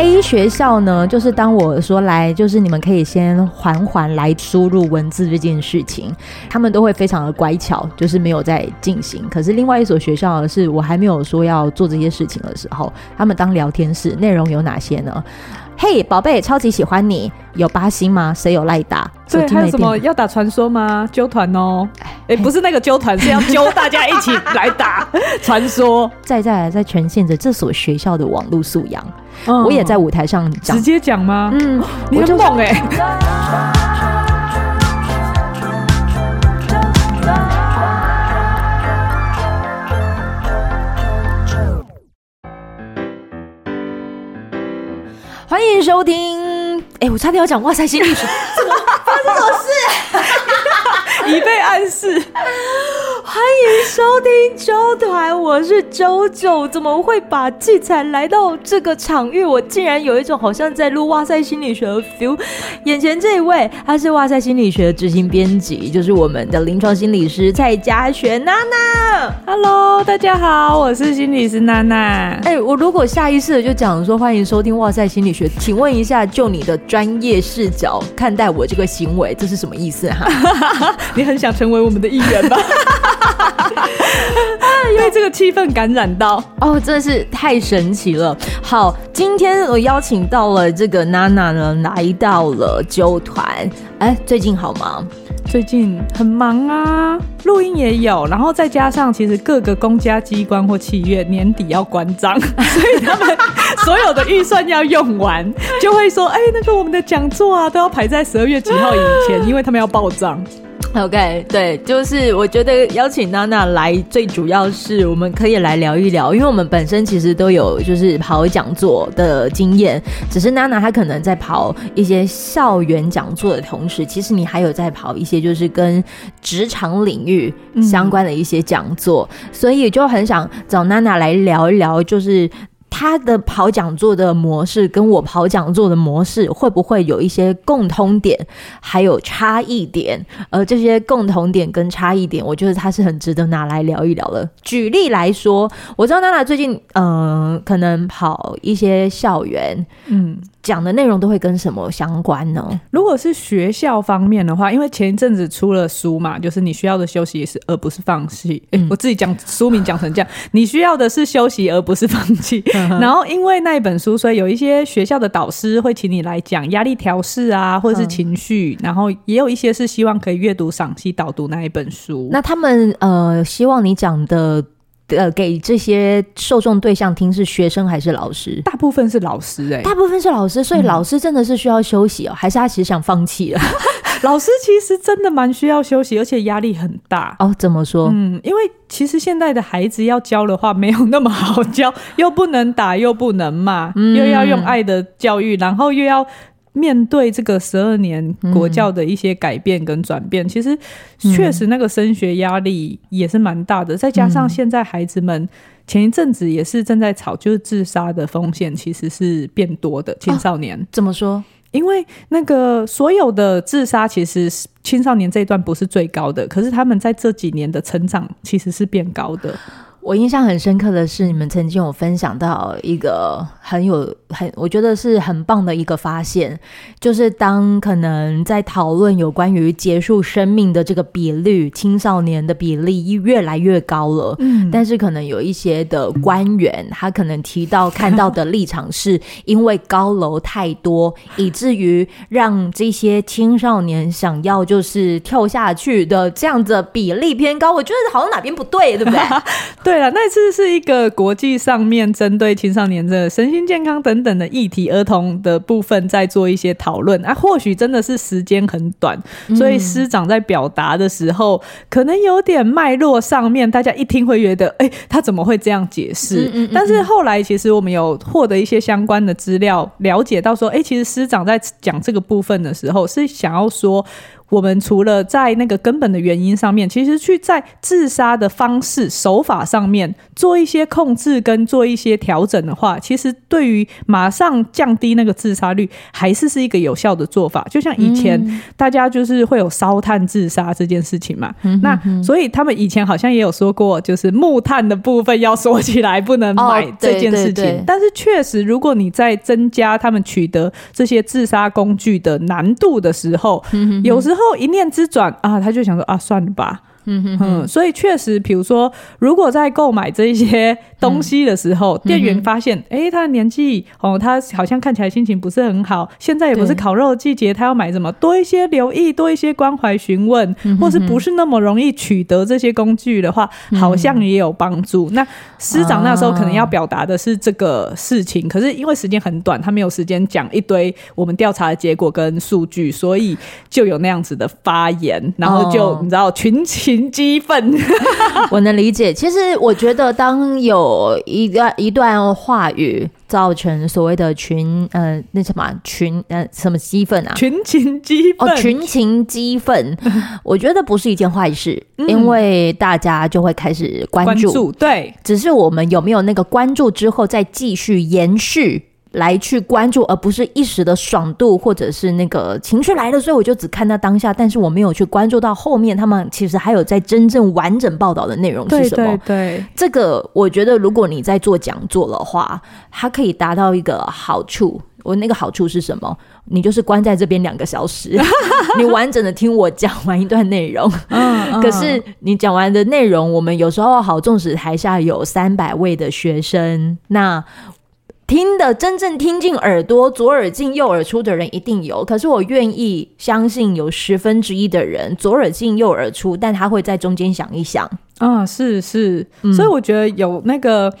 A 学校呢，就是当我说来，就是你们可以先缓缓来输入文字这件事情，他们都会非常的乖巧，就是没有在进行。可是另外一所学校是我还没有说要做这些事情的时候，他们当聊天室，内容有哪些呢？嘿，宝贝，超级喜欢你。有八星吗？谁有赖打？对，还有什么要打传说吗？揪团哦！哎，不是那个揪团，是要 揪大家一起来打 传说。再再来，在呈现着这所学校的网络素养。嗯、我也在舞台上讲，直接讲吗？嗯，你很猛哎！欢迎收听，哎、欸，我差点要讲哇塞心理学，怎么发生什么事？已被暗示。欢迎收听周团，我是啾啾。怎么会把器材来到这个场域？我竟然有一种好像在录哇塞心理学的 feel。眼前这一位，他是哇塞心理学的执行编辑，就是我们的临床心理师蔡佳璇娜娜。Hello，大家好，我是心理师娜娜。哎，我如果下意识的就讲说欢迎收听哇塞心理学，请问一下，就你的专业视角看待我这个行为，这是什么意思哈？你很想成为我们的一员吧？被这个气氛感染到哦，真的是太神奇了。好，今天我邀请到了这个娜娜呢，来到了啾团。哎，最近好吗？最近很忙啊，录音也有，然后再加上其实各个公家机关或企业年底要关账，所以他们所有的预算要用完，就会说，哎，那个我们的讲座啊，都要排在十二月几号以前，因为他们要报账。OK，对，就是我觉得邀请娜娜来，最主要是我们可以来聊一聊，因为我们本身其实都有就是跑讲座的经验，只是娜娜她可能在跑一些校园讲座的同时，其实你还有在跑一些就是跟职场领域相关的一些讲座，所以就很想找娜娜来聊一聊，就是。他的跑讲座的模式跟我跑讲座的模式会不会有一些共通点，还有差异点？而这些共同点跟差异点，我觉得他是很值得拿来聊一聊的。举例来说，我知道娜娜最近嗯、呃，可能跑一些校园，嗯。讲的内容都会跟什么相关呢？如果是学校方面的话，因为前一阵子出了书嘛，就是你需要的休息是而不是放弃。嗯、我自己讲书名讲成这样，你需要的是休息而不是放弃。然后因为那一本书，所以有一些学校的导师会请你来讲压力调试啊，或者是情绪。然后也有一些是希望可以阅读赏析导读那一本书。那他们呃，希望你讲的。呃，给这些受众对象听是学生还是老师？大部分是老师哎、欸，大部分是老师，所以老师真的是需要休息哦，嗯、还是他其实想放弃了？老师其实真的蛮需要休息，而且压力很大哦。怎么说？嗯，因为其实现在的孩子要教的话没有那么好教，又不能打，又不能骂，嗯、又要用爱的教育，然后又要。面对这个十二年国教的一些改变跟转变，嗯、其实确实那个升学压力也是蛮大的。嗯、再加上现在孩子们前一阵子也是正在吵，就是自杀的风险其实是变多的。青少年、啊、怎么说？因为那个所有的自杀其实青少年这一段不是最高的，可是他们在这几年的成长其实是变高的。我印象很深刻的是，你们曾经有分享到一个很有很，我觉得是很棒的一个发现，就是当可能在讨论有关于结束生命的这个比率，青少年的比例越来越高了。嗯，但是可能有一些的官员，他可能提到看到的立场是因为高楼太多，以至于让这些青少年想要就是跳下去的这样子的比例偏高。我觉得好像哪边不对，对不对？对了，那次是一个国际上面针对青少年的身心健康等等的议题，儿童的部分在做一些讨论啊。或许真的是时间很短，所以师长在表达的时候，嗯、可能有点脉络上面，大家一听会觉得，哎、欸，他怎么会这样解释？但是后来其实我们有获得一些相关的资料，了解到说，哎、欸，其实师长在讲这个部分的时候，是想要说。我们除了在那个根本的原因上面，其实去在自杀的方式手法上面做一些控制跟做一些调整的话，其实对于马上降低那个自杀率，还是是一个有效的做法。就像以前大家就是会有烧炭自杀这件事情嘛，嗯、那所以他们以前好像也有说过，就是木炭的部分要锁起来，不能买这件事情。哦、对对对，但是确实，如果你在增加他们取得这些自杀工具的难度的时候，嗯、有时候。后一念之转啊，他就想说啊，算了吧。嗯哼，哼，所以确实，比如说，如果在购买这一些东西的时候，嗯、店员发现，哎、欸，他的年纪哦，他好像看起来心情不是很好，现在也不是烤肉的季节，他要买什么？多一些留意，多一些关怀询问，嗯、或是不是那么容易取得这些工具的话，嗯、好像也有帮助。那师长那时候可能要表达的是这个事情，啊、可是因为时间很短，他没有时间讲一堆我们调查的结果跟数据，所以就有那样子的发言，然后就、哦、你知道群情。激愤，我能理解。其实我觉得，当有一段一段话语造成所谓的群呃那什么群呃什么激愤啊，群情激愤哦，群情激愤，我觉得不是一件坏事，嗯、因为大家就会开始关注，关注。对，只是我们有没有那个关注之后再继续延续。来去关注，而不是一时的爽度，或者是那个情绪来了，所以我就只看到当下，但是我没有去关注到后面，他们其实还有在真正完整报道的内容是什么？对对对，这个我觉得，如果你在做讲座的话，它可以达到一个好处。我那个好处是什么？你就是关在这边两个小时，你完整的听我讲完一段内容。嗯，可是你讲完的内容，我们有时候好，纵使台下有三百位的学生，那。听的真正听进耳朵，左耳进右耳出的人一定有。可是我愿意相信有十分之一的人左耳进右耳出，但他会在中间想一想。啊，是是，嗯、所以我觉得有那个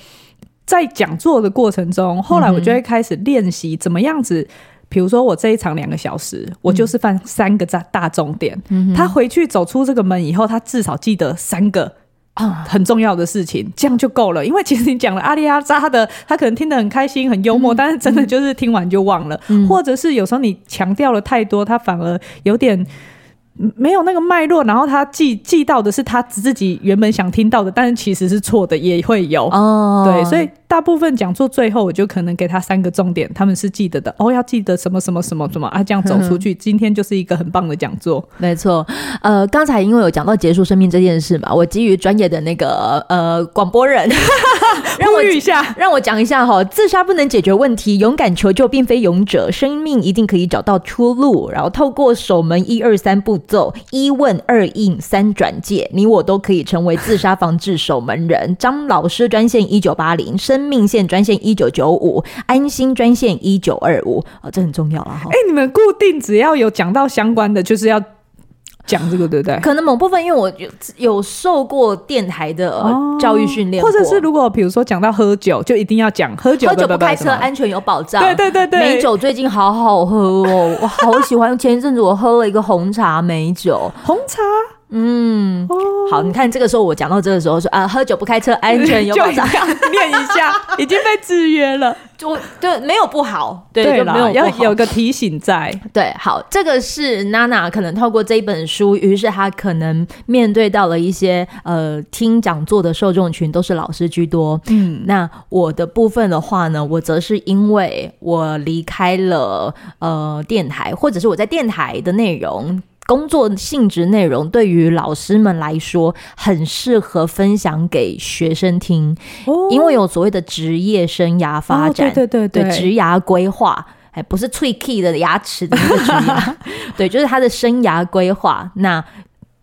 在讲座的过程中，后来我就会开始练习怎么样子。比如说我这一场两个小时，我就是犯三个大大重点。他回去走出这个门以后，他至少记得三个。啊，很重要的事情，这样就够了。因为其实你讲了阿里阿扎的，他可能听得很开心、很幽默，嗯、但是真的就是听完就忘了，嗯、或者是有时候你强调了太多，他反而有点。没有那个脉络，然后他记记到的是他自己原本想听到的，但是其实是错的，也会有。哦，对，所以大部分讲座最后，我就可能给他三个重点，他们是记得的。哦，要记得什么什么什么什么啊，这样走出去，今天就是一个很棒的讲座。没错，呃，刚才因为有讲到结束生命这件事嘛，我基于专业的那个呃广播人，让我一下，让我讲一下哈，自杀不能解决问题，勇敢求救并非勇者，生命一定可以找到出路，然后透过守门一二三步。骤一问二应三转介，你我都可以成为自杀防治守门人。张老师专线一九八零，生命线专线一九九五，安心专线一九二五。哦，这很重要啊！哈，哎，你们固定只要有讲到相关的，就是要。讲这个对不对？可能某部分，因为我有有受过电台的教育训练，或者是如果比如说讲到喝酒，就一定要讲喝酒，喝酒不开车，安全有保障。对对对对，美酒最近好好喝哦，我好喜欢。前一阵子我喝了一个红茶美酒，红茶。嗯，好，你看这个时候我讲到这个时候说啊，喝酒不开车，安全有保障，念一下，已经被制约了，就对，没有不好，对，没有要有个提醒在，对，好，这个是娜娜可能透过这一本书，于是她可能面对到了一些呃听讲座的受众群都是老师居多，嗯，那我的部分的话呢，我则是因为我离开了呃电台，或者是我在电台的内容。工作性质内容对于老师们来说很适合分享给学生听，哦、因为有所谓的职业生涯发展，哦、对对对对，职涯规划，哎不是脆 key 的牙齿的那个职涯，对，就是他的生涯规划。那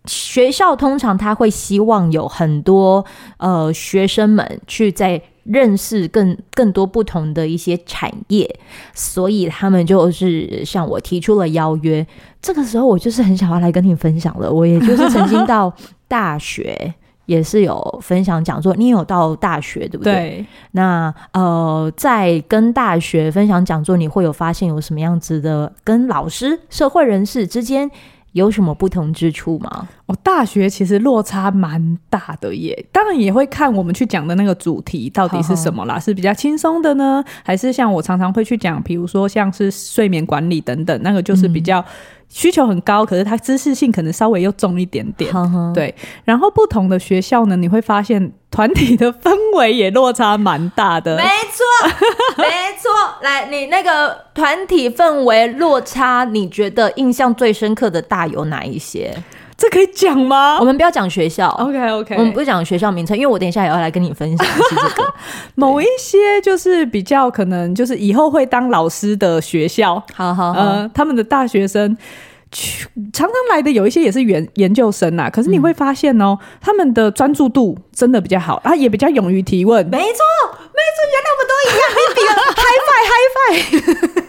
学校通常他会希望有很多呃学生们去在。认识更更多不同的一些产业，所以他们就是向我提出了邀约。这个时候，我就是很想要来跟你分享了。我也就是曾经到大学也是有分享讲座，你有到大学对不对？对。那呃，在跟大学分享讲座，你会有发现有什么样子的跟老师、社会人士之间有什么不同之处吗？哦，大学其实落差蛮大的耶。当然也会看我们去讲的那个主题到底是什么啦，是比较轻松的呢，还是像我常常会去讲，比如说像是睡眠管理等等，那个就是比较需求很高，嗯、可是它知识性可能稍微又重一点点。呵呵对，然后不同的学校呢，你会发现团体的氛围也落差蛮大的。没错，没错。来，你那个团体氛围落差，你觉得印象最深刻的大有哪一些？这可以讲吗？我们不要讲学校，OK OK，我们不讲学校名称，因为我等一下也要来跟你分享是这个。某一些就是比较可能就是以后会当老师的学校，好好好，呃，他们的大学生常常来的有一些也是研研究生呐，可是你会发现哦，嗯、他们的专注度真的比较好，他也比较勇于提问，没错没错，原来我们都一样，你比了，high five high five。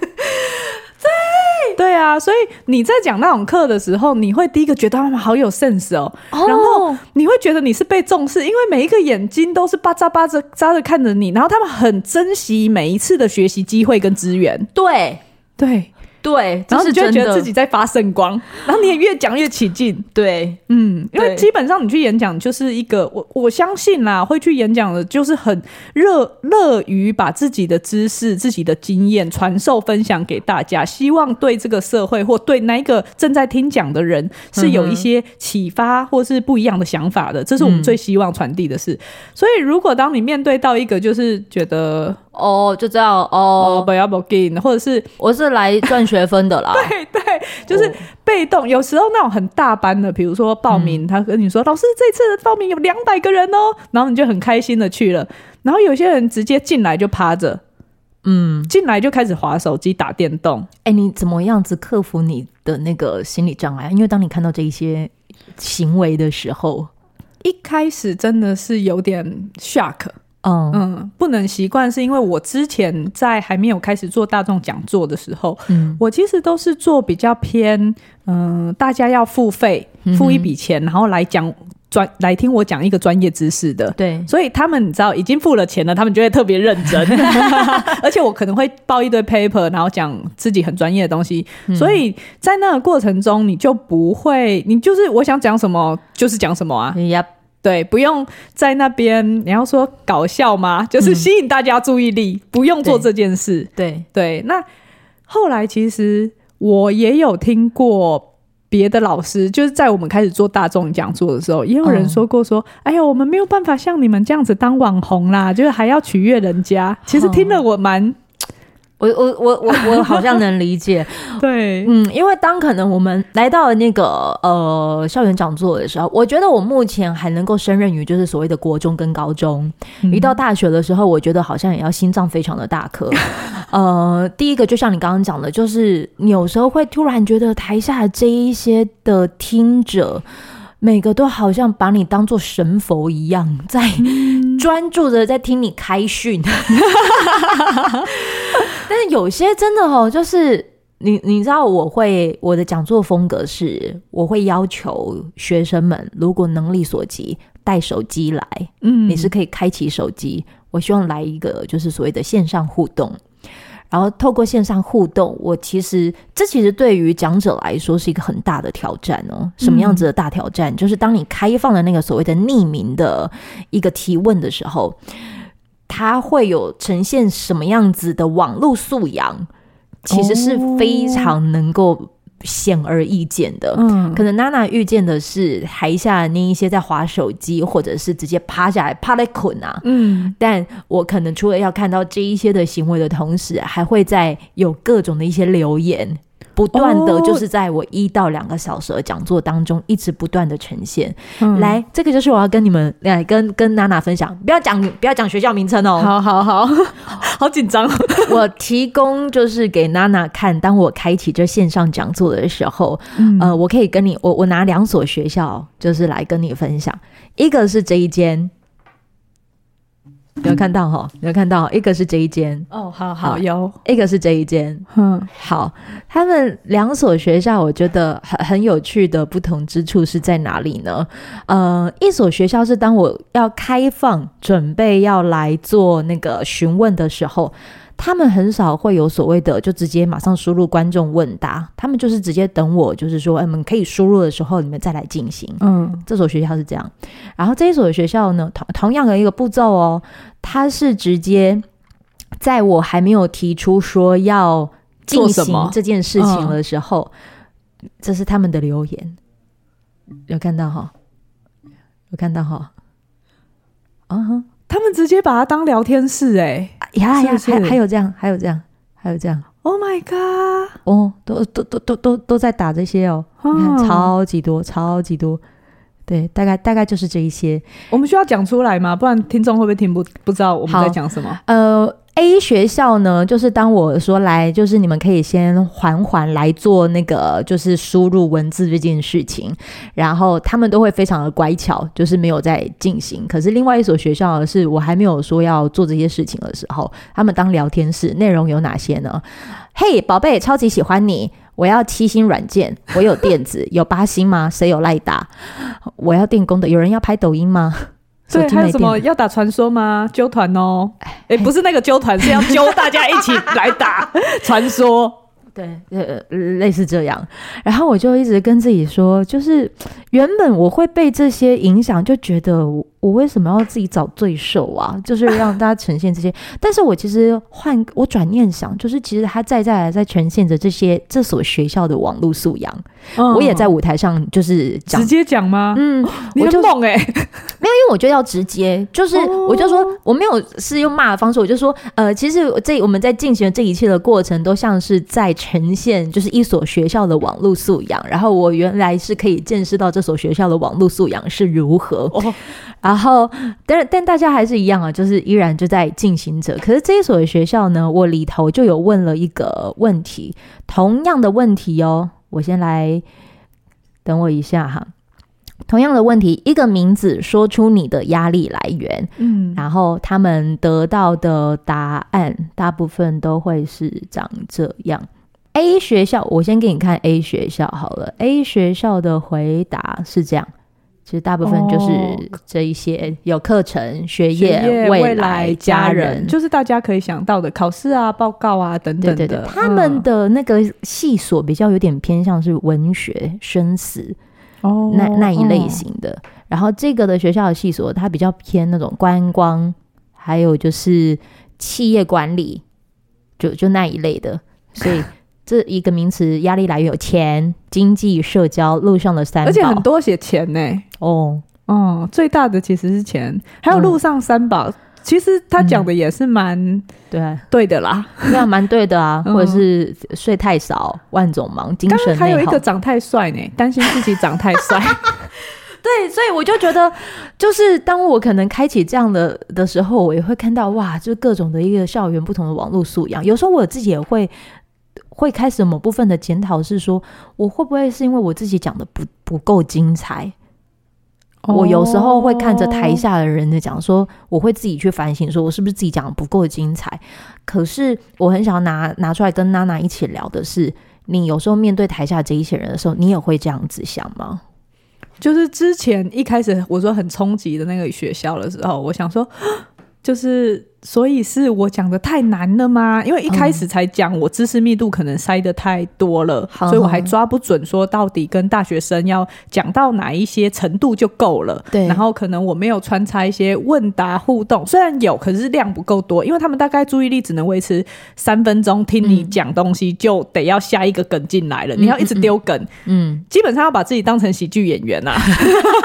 对对啊，所以你在讲那种课的时候，你会第一个觉得他们好有 sense 哦，哦然后你会觉得你是被重视，因为每一个眼睛都是巴扎巴扎扎着看着你，然后他们很珍惜每一次的学习机会跟资源。对对。对，然后你就会觉得自己在发圣光，然后你也越讲越起劲。对，嗯，因为基本上你去演讲就是一个，我我相信啦，会去演讲的，就是很热乐于把自己的知识、自己的经验传授分享给大家，希望对这个社会或对那一个正在听讲的人是有一些启发或是不一样的想法的，这是我们最希望传递的事。嗯、所以，如果当你面对到一个就是觉得。哦，就这样哦，不要不给，或者是我是来赚学分的啦。对对，就是被动。有时候那种很大班的，比如说报名，他跟你说：“老师，这次的报名有两百个人哦。”然后你就很开心的去了。然后有些人直接进来就趴着，嗯，进来就开始滑手机、打电动。哎，你怎么样子克服你的那个心理障碍？因为当你看到这一些行为的时候，一开始真的是有点 shock。嗯。嗯，不能习惯，是因为我之前在还没有开始做大众讲座的时候，嗯，我其实都是做比较偏，嗯、呃，大家要付费，付一笔钱，然后来讲专来听我讲一个专业知识的，对，所以他们你知道已经付了钱了，他们就会特别认真，而且我可能会报一堆 paper，然后讲自己很专业的东西，嗯、所以在那个过程中，你就不会，你就是我想讲什么就是讲什么啊。Yep 对，不用在那边。你要说搞笑吗？就是吸引大家注意力，嗯、不用做这件事。对对。那后来其实我也有听过别的老师，就是在我们开始做大众讲座的时候，也有人说过说：“嗯、哎呀，我们没有办法像你们这样子当网红啦，就是还要取悦人家。”其实 听了我蛮。我我我我我好像能理解，对，嗯，因为当可能我们来到了那个呃校园讲座的时候，我觉得我目前还能够胜任于就是所谓的国中跟高中，嗯、一到大学的时候，我觉得好像也要心脏非常的大颗。呃，第一个就像你刚刚讲的，就是你有时候会突然觉得台下这一些的听者。每个都好像把你当做神佛一样，在专注的在听你开训。但是有些真的哦，就是你你知道，我会我的讲座风格是，我会要求学生们，如果能力所及，带手机来，嗯，你是可以开启手机。我希望来一个就是所谓的线上互动。然后透过线上互动，我其实这其实对于讲者来说是一个很大的挑战哦。什么样子的大挑战？嗯、就是当你开放了那个所谓的匿名的一个提问的时候，它会有呈现什么样子的网络素养，其实是非常能够。显而易见的，嗯，可能娜娜遇见的是台下那一些在划手机，或者是直接趴下来趴在捆啊，嗯，但我可能除了要看到这一些的行为的同时，还会在有各种的一些留言。不断的就是在我一到两个小时的讲座当中，一直不断的呈现。嗯、来，这个就是我要跟你们来跟跟娜娜分享，不要讲不要讲学校名称哦。好好好，好紧张。我提供就是给娜娜看，当我开启这线上讲座的时候，嗯、呃，我可以跟你，我我拿两所学校就是来跟你分享，一个是这一间。有看到哈？有看到，一个是这一间哦，好好有，一个是这一间，嗯，好，他们两所学校，我觉得很很有趣的不同之处是在哪里呢？呃，一所学校是当我要开放准备要来做那个询问的时候，他们很少会有所谓的就直接马上输入观众问答，他们就是直接等我，就是说，哎，你们可以输入的时候，你们再来进行。嗯，这所学校是这样。然后这一所学校呢，同同样的一个步骤哦，它是直接在我还没有提出说要进行这件事情的时候，嗯、这是他们的留言，有看到哈？有看到哈？啊哈。他们直接把它当聊天室哎、欸，呀呀，还还有这样，还有这样，还有这样，Oh my god！哦，都都都都都都在打这些哦，你看超级多，超级多，对，大概大概就是这一些。我们需要讲出来吗？不然听众会不会听不不知道我们在讲什么？呃。A 学校呢，就是当我说来，就是你们可以先缓缓来做那个，就是输入文字这件事情，然后他们都会非常的乖巧，就是没有在进行。可是另外一所学校，是我还没有说要做这些事情的时候，他们当聊天室，内容有哪些呢？嘿，宝贝，超级喜欢你，我要七星软件，我有电子，有八星吗？谁有赖打？我要电工的，有人要拍抖音吗？对，还有什么要打传说吗？揪团哦！哎、欸，不是那个揪团，是要揪大家一起来打 传说。对，呃，类似这样。然后我就一直跟自己说，就是原本我会被这些影响，就觉得我，我为什么要自己找罪受啊？就是让大家呈现这些。但是我其实换我转念想，就是其实他在在在呈现着这些这所学校的网络素养。嗯、我也在舞台上就是讲直接讲吗？嗯，你就猛哎、欸，没有，因为我觉得要直接，就是我就说我没有是用骂的方式，我就说呃，其实这我们在进行的这一切的过程，都像是在呈现就是一所学校的网络素养。然后我原来是可以见识到这所学校的网络素养是如何。哦、然后但但大家还是一样啊，就是依然就在进行着。可是这一所学校呢，我里头就有问了一个问题，同样的问题哦。我先来，等我一下哈。同样的问题，一个名字，说出你的压力来源。嗯，然后他们得到的答案大部分都会是长这样。A 学校，我先给你看 A 学校好了。A 学校的回答是这样。其实大部分就是这一些有课程、哦、学业、学业未来、家人，就是大家可以想到的考试啊、报告啊等等的。对对对，他们的那个系所比较有点偏向是文学、生死哦那那一类型的。哦、然后这个的学校的系所，它比较偏那种观光，还有就是企业管理，就就那一类的，所以。这一个名词，压力来源有钱、经济、社交、路上的三宝，而且很多写钱呢。哦，哦，最大的其实是钱，还有路上三宝。嗯、其实他讲的也是蛮、嗯、对对的啦，这样蛮对的啊。或者是睡太少、万种忙、精神内耗。还有一个长太帅呢，担心自己长太帅。对，所以我就觉得，就是当我可能开启这样的的时候，我也会看到哇，就各种的一个校园不同的网络素养。有时候我自己也会。会开始某部分的检讨，是说我会不会是因为我自己讲的不不够精彩？我有时候会看着台下的人在讲，说我会自己去反省，说我是不是自己讲的不够精彩？可是我很想要拿拿出来跟娜娜一起聊的是，你有时候面对台下这一些人的时候，你也会这样子想吗？就是之前一开始我说很冲击的那个学校的时候，我想说，就是。所以是我讲的太难了吗？因为一开始才讲，我知识密度可能塞的太多了，嗯、所以我还抓不准说到底跟大学生要讲到哪一些程度就够了。对，然后可能我没有穿插一些问答互动，虽然有，可是量不够多，因为他们大概注意力只能维持三分钟，听你讲东西就得要下一个梗进来了，嗯、你要一直丢梗，嗯，基本上要把自己当成喜剧演员啊，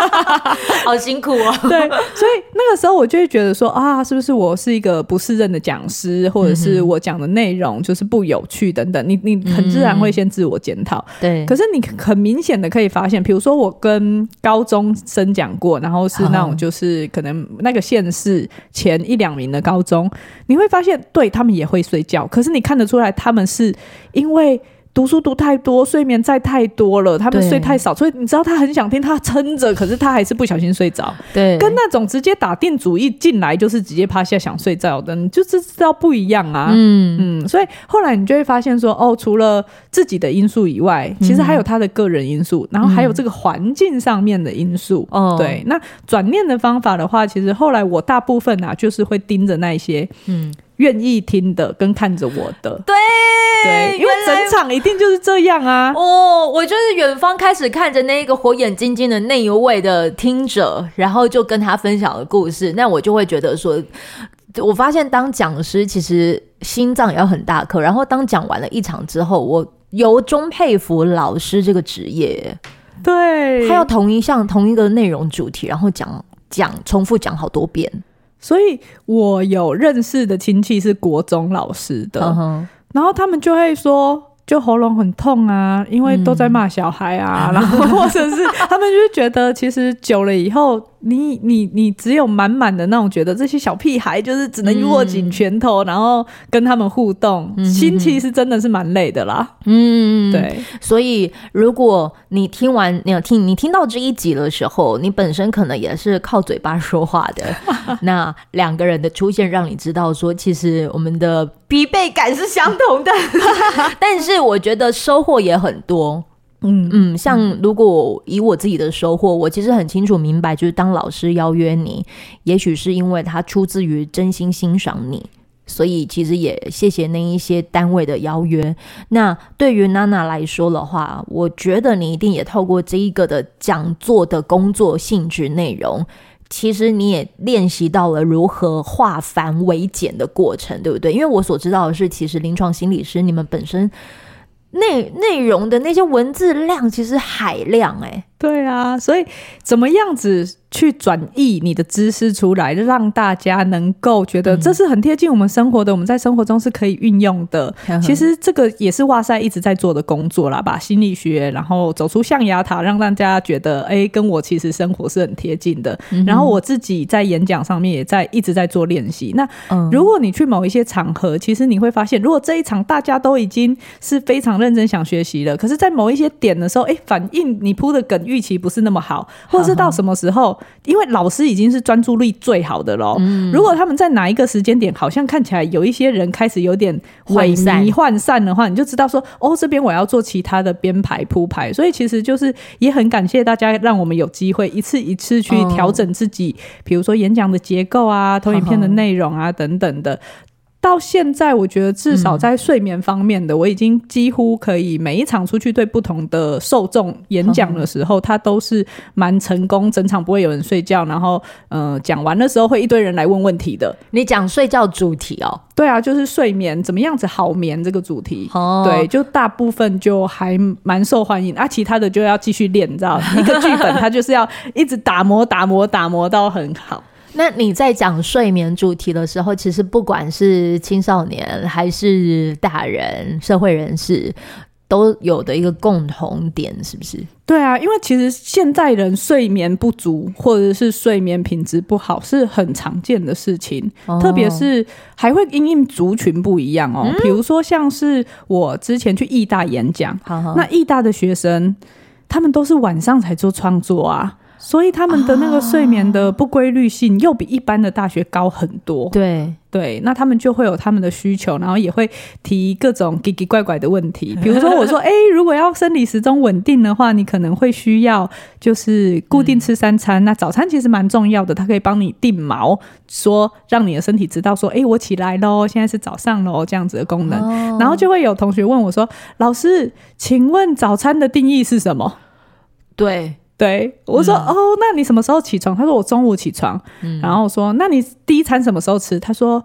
好辛苦哦。对，所以那个时候我就会觉得说啊，是不是我是一个。不适任的讲师，或者是我讲的内容就是不有趣等等，你你很自然会先自我检讨。对，可是你很明显的可以发现，比如说我跟高中生讲过，然后是那种就是可能那个县市前一两名的高中，你会发现，对，他们也会睡觉，可是你看得出来，他们是因为。读书读太多，睡眠再太多了，他们睡太少，所以你知道他很想听，他撑着，可是他还是不小心睡着。对，跟那种直接打定主意进来就是直接趴下想睡觉的，你就是知道不一样啊。嗯嗯，所以后来你就会发现说，哦，除了自己的因素以外，其实还有他的个人因素，然后还有这个环境上面的因素。哦，对，那转念的方法的话，其实后来我大部分啊，就是会盯着那些，嗯。愿意听的跟看着我的。对对，因为整场一定就是这样啊。哦，我就是远方开始看着那一个火眼金睛的那一位的听者，然后就跟他分享了故事，那我就会觉得说，我发现当讲师其实心脏也要很大颗，然后当讲完了一场之后，我由衷佩服老师这个职业。对，他要同一项同一个内容主题，然后讲讲重复讲好多遍。所以我有认识的亲戚是国中老师的，uh-huh. 然后他们就会说。就喉咙很痛啊，因为都在骂小孩啊，嗯、然后或者是他们就觉得，其实久了以后，你你你只有满满的那种觉得这些小屁孩就是只能握紧拳头，嗯，然后跟他们互动，嗯、心其实真的是蛮累的啦。嗯，对。所以如果你听完你有听你听到这一集的时候，你本身可能也是靠嘴巴说话的，那两个人的出现让你知道说，其实我们的疲惫感是相同的，但是。我觉得收获也很多，嗯嗯，像如果以我自己的收获，我其实很清楚明白，就是当老师邀约你，也许是因为他出自于真心欣赏你，所以其实也谢谢那一些单位的邀约。那对于娜娜来说的话，我觉得你一定也透过这一个的讲座的工作性质内容。其实你也练习到了如何化繁为简的过程，对不对？因为我所知道的是，其实临床心理师你们本身内内容的那些文字量其实海量，欸，哎，对啊，所以怎么样子？去转译你的知识出来，让大家能够觉得这是很贴近我们生活的，我们在生活中是可以运用的。其实这个也是哇塞一直在做的工作啦，把心理学然后走出象牙塔，让大家觉得哎、欸，跟我其实生活是很贴近的。然后我自己在演讲上面也在一直在做练习。那如果你去某一些场合，其实你会发现，如果这一场大家都已经是非常认真想学习了，可是，在某一些点的时候，哎、欸，反应你铺的梗预期不是那么好，或者是到什么时候？因为老师已经是专注力最好的喽，嗯，如果他们在哪一个时间点，好像看起来有一些人开始有点萎靡涣散的话，你就知道说，哦，这边我要做其他的编排铺排。所以其实就是也很感谢大家，让我们有机会一次一次去调整自己，比如说演讲的结构啊、投影片的内容啊等等的。到现在，我觉得至少在睡眠方面的，我已经几乎可以每一场出去对不同的受众演讲的时候，他都是蛮成功，整场不会有人睡觉。然后，呃，讲完的时候会一堆人来问问题的。你讲睡觉主题哦？对啊，就是睡眠怎么样子好眠这个主题。哦，对，就大部分就还蛮受欢迎啊，其他的就要继续练，你知道，一个剧本它就是要一直打磨、打磨、打磨到很好。那你在讲睡眠主题的时候，其实不管是青少年还是大人、社会人士，都有的一个共同点，是不是？对啊，因为其实现在人睡眠不足或者是睡眠品质不好是很常见的事情，哦、特别是还会因应族群不一样哦。嗯、比如说，像是我之前去艺大演讲，好好，那艺大的学生他们都是晚上才做创作啊。所以他们的那个睡眠的不规律性又比一般的大学高很多。对对，那他们就会有他们的需求，然后也会提各种奇奇怪怪的问题。比如说，我说，哎，如果要生理时钟稳定的话，你可能会需要就是固定吃三餐。那早餐其实蛮重要的，它可以帮你定锚，说让你的身体知道说，哎，我起来喽，现在是早上喽，这样子的功能。然后就会有同学问我说，老师，请问早餐的定义是什么？对。对，我说、嗯、哦，那你什么时候起床？他说我中午起床。嗯、然后我说，那你第一餐什么时候吃？他说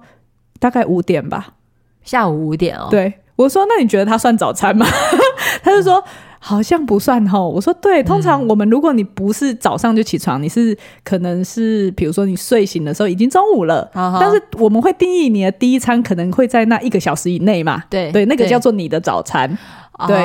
大概五点吧，下午五点哦。对，我说那你觉得他算早餐吗？他就说、嗯、好像不算哦。我说对，通常我们如果你不是早上就起床，你是可能是比如说你睡醒的时候已经中午了，但是我们会定义你的第一餐可能会在那一个小时以内嘛？对对，那个叫做你的早餐。对，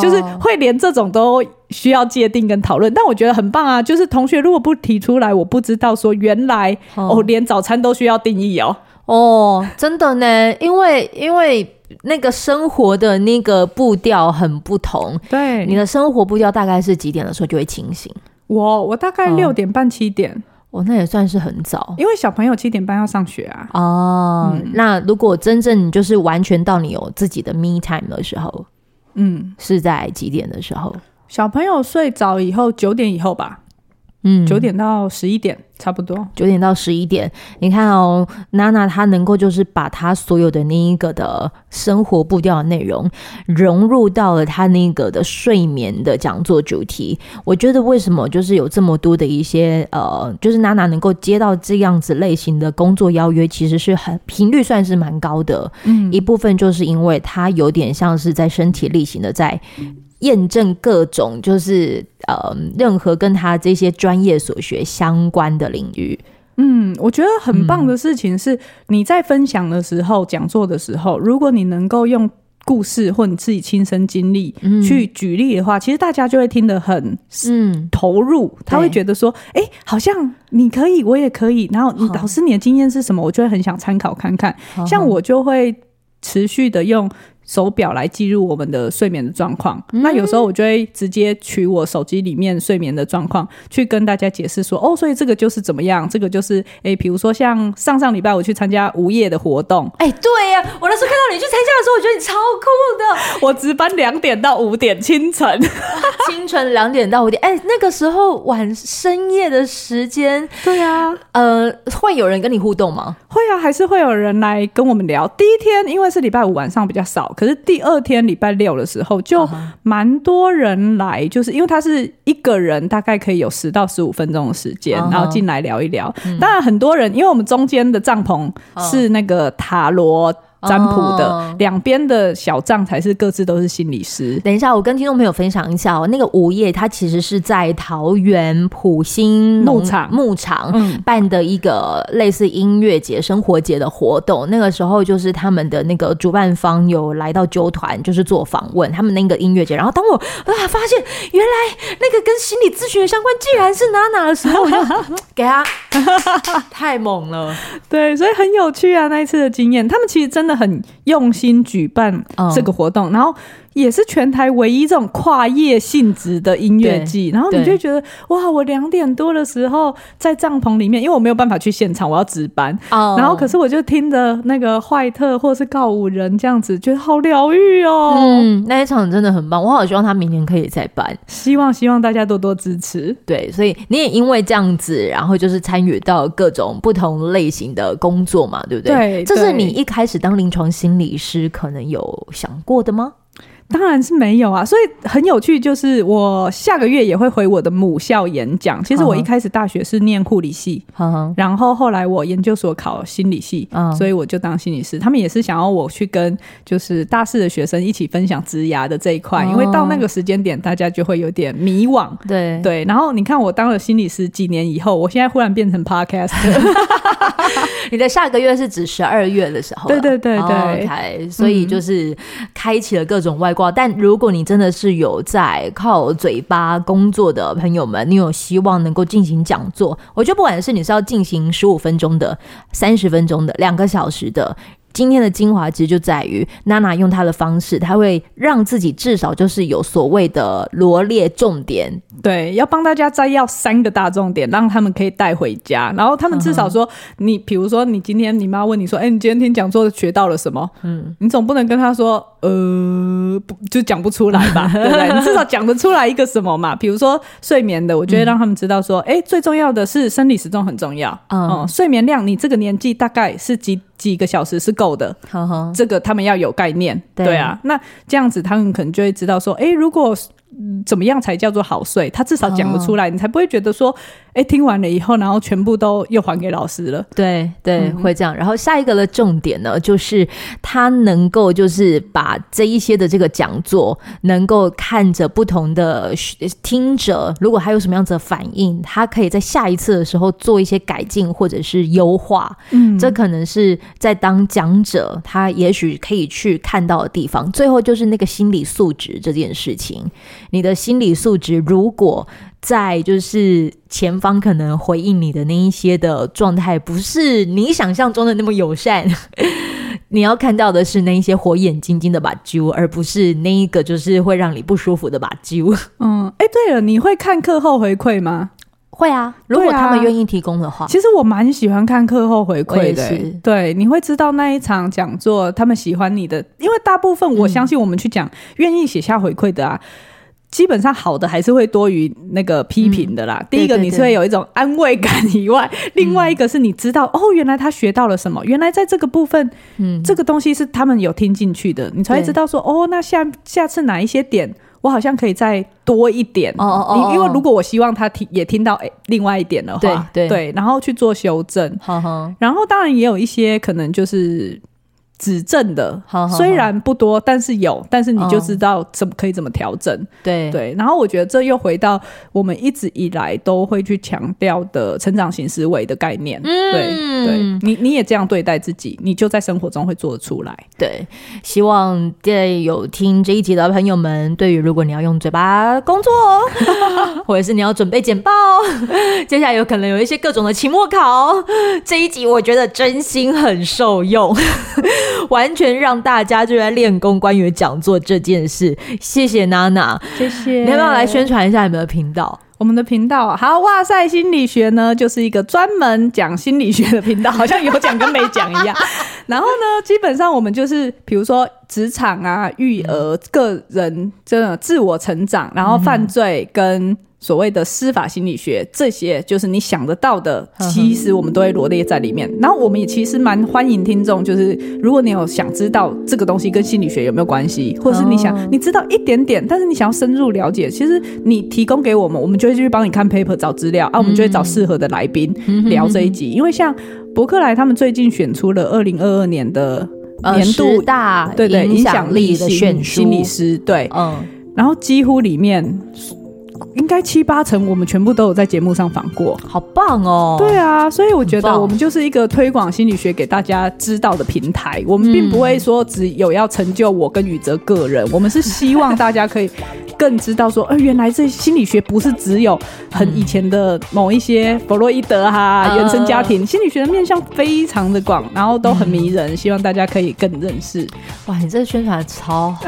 就是会连这种都需要界定跟讨论，但我觉得很棒啊！就是同学如果不提出来，我不知道说原来哦，哦，连早餐都需要定义哦。哦，真的呢，因为因为那个生活的那个步调很不同。对，你的生活步调大概是几点的时候就会清醒？我我大概六点半七点。哦，那也算是很早，因为小朋友七点半要上学啊。哦，嗯，那如果真正就是完全到你有自己的 me time 的时候。嗯，是在几点的时候？小朋友睡着以后，九点以后吧。嗯，九点到十一点差不多，九点到十一点。你看哦，娜娜她能够就是把她所有的那一个的生活步调的内容融入到了她那个的睡眠的讲座主题。我觉得为什么就是有这么多的一些呃，就是娜娜能够接到这样子类型的工作邀约，其实是很频率算是蛮高的。嗯，一部分就是因为她有点像是在身体力行的在。验证各种就是呃，任何跟他这些专业所学相关的领域。嗯，我觉得很棒的事情是，你在分享的时候、讲座的时候，如果你能够用故事或你自己亲身经历去举例的话，其实大家就会听得很嗯投入。他会觉得说，哎，好像你可以，我也可以。然后你老师，你的经验是什么？我就会很想参考看看。像我就会持续的用。手表来记录我们的睡眠的状况，嗯，那有时候我就会直接取我手机里面睡眠的状况去跟大家解释说，哦，所以这个就是怎么样，这个就是，诶，比如说像上上礼拜我去参加午夜的活动，哎，对呀，我那时候看到你去参加的时候，我觉得你超酷的，我值班两点到五点清晨，清晨两点到五点，哎，那个时候晚深夜的时间，对啊，呃，会有人跟你互动吗？会啊，还是会有人来跟我们聊。第一天因为是礼拜五晚上比较少。可是第二天礼拜六的时候，就蛮多人来，就是因为他是一个人，大概可以有十到十五分钟的时间，然后进来聊一聊。当然很多人，因为我们中间的帐篷是那个塔罗。占卜的两边的小帐才是各自都是心理师。等一下，我跟听众朋友分享一下哦，那个午夜他其实是在桃园普兴牧场牧场办的一个类似音乐节、生活节的活动。那个时候就是他们的那个主办方有来到纠团，就是做访问他们那个音乐节。然后当我啊发现原来那个跟心理咨询相关，竟然是娜娜的时候，我就 给他 太猛了。对，所以很有趣啊，那一次的经验，他们其实真的。很用心举办这个活动，然后。也是全台唯一这种跨业性质的音乐季，然后你就觉得哇，我两点多的时候在帐篷里面，因为我没有办法去现场，我要值班。Oh. 然后可是我就听着那个坏特或是告五人这样子，觉得好疗愈哦。嗯，那一场真的很棒，我好希望他明年可以再办。希望希望大家多多支持。对，所以你也因为这样子，然后就是参与到各种不同类型的工作嘛，对不对？对，这是你一开始当临床心理师可能有想过的吗？当然是没有啊，所以很有趣，就是我下个月也会回我的母校演讲。其实我一开始大学是念护理系，然后后来我研究所考心理系，嗯，所以我就当心理师。他们也是想要我去跟就是大四的学生一起分享职涯的这一块，因为到那个时间点，大家就会有点迷惘。对对，然后你看我当了心理师几年以后，我现在忽然变成 podcast。你的下个月是指十二月的时候？对对对对，okay, 所以就是开启了各种外挂。但如果你真的是有在靠嘴巴工作的朋友们，你有希望能够进行讲座，我觉得不管是你是要进行十五分钟的、三十分钟的、两个小时的。今天的精华其实就在于娜娜用她的方式，她会让自己至少就是有所谓的罗列重点，对，要帮大家摘要三个大重点，让他们可以带回家。然后他们至少说，嗯、你比如说你今天你妈问你说，哎、欸，你今天听讲座学到了什么？嗯，你总不能跟她说，呃，不就讲不出来吧？对不对？你至少讲得出来一个什么嘛？比如说睡眠的，我觉得让他们知道说，哎、嗯欸，最重要的是生理时钟很重要，嗯，嗯，睡眠量，你这个年纪大概是几？几个小时是够的，呵呵，这个他们要有概念，对，对啊，那这样子他们可能就会知道说，哎，如果。怎么样才叫做好睡？他至少讲得出来，哦，你才不会觉得说，哎，听完了以后，然后全部都又还给老师了。对对，嗯，会这样。然后下一个的重点呢，就是他能够就是把这一些的这个讲座，能够看着不同的听者，如果他有什么样子的反应，他可以在下一次的时候做一些改进或者是优化。嗯，这可能是在当讲者，他也许可以去看到的地方。最后就是那个心理素质这件事情。你的心理素质，如果在就是前方可能回应你的那一些的状态，不是你想象中的那么友善，你要看到的是那一些火眼金睛的把揪，而不是那一个就是会让你不舒服的把揪。嗯，哎、欸，对了，你会看课后回馈吗？会啊，如果他们愿意提供的话。其实我蛮喜欢看课后回馈的、欸。对，你会知道那一场讲座他们喜欢你的，因为大部分我相信我们去讲愿、嗯、意写下回馈的啊。基本上好的还是会多于那个批评的啦。嗯、第一个你是会有一种安慰感以外，另外一个是你知道、嗯、哦，原来他学到了什么，原来在这个部分，嗯，这个东西是他们有听进去的，你才会知道说哦，那下下次哪一些点我好像可以再多一点。哦哦，哦，因为如果我希望他听也听到诶另外一点的话，对对，对，然后去做修正，然后当然也有一些可能就是。指正的，虽然不多，但是有，但是你就知道怎么可以怎么调整。对对，然后我觉得这又回到我们一直以来都会去强调的成长型思维的概念。嗯，对对，你你也这样对待自己，你就在生活中会做得出来。对，希望在有听这一集的朋友们，对于如果你要用嘴巴工作，或者是你要准备简报，接下来有可能有一些各种的期末考，这一集我觉得真心很受用。完全让大家就在练功关于讲座这件事，谢谢娜娜，谢谢。你要不要来宣传一下你们的频道？我们的频道好，哇塞心理学呢，就是一个专门讲心理学的频道，好像有讲跟没讲一样。然后呢，基本上我们就是比如说职场啊、育儿、个人真的自我成长，然后犯罪跟。所谓的司法心理学，这些就是你想得到的，其实我们都会罗列在里面。然后我们也其实蛮欢迎听众，就是如果你有想知道这个东西跟心理学有没有关系，或者是你想你知道一点点，但是你想要深入了解，其实你提供给我们，我们就会继续帮你看 paper 找资料啊，我们就会找适合的来宾聊这一集。因为像博客来他们最近选出了二零二二年的年度大对对影响力的选心理师，对，嗯，然后几乎里面。应该七八成，我们全部都有在节目上访过，好棒哦！对啊，所以我觉得我们就是一个推广心理学给大家知道的平台。我们并不会说只有要成就我跟宇哲个人，我们是希望大家可以更知道说，呃，原来这心理学不是只有很以前的某一些弗洛伊德哈原生家庭，心理学的面向非常的广，然后都很迷人，希望大家可以更认识。哇，你这个宣传超好，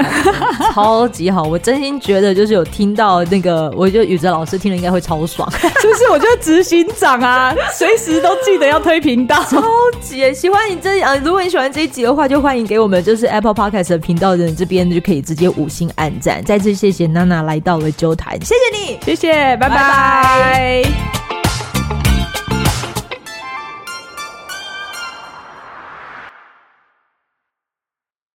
超级好！我真心觉得就是有听到那个我。觉得宇哲老师听了应该会超爽，是不是？我觉得执行长啊，随时都记得要推频道，超级喜欢你这呃，如果你喜欢这一集的话，就欢迎给我们就是 Apple Podcast 的频道的人这边就可以直接五星按赞。再次谢谢娜娜来到了啾谈，谢谢你，谢谢，拜拜。拜拜。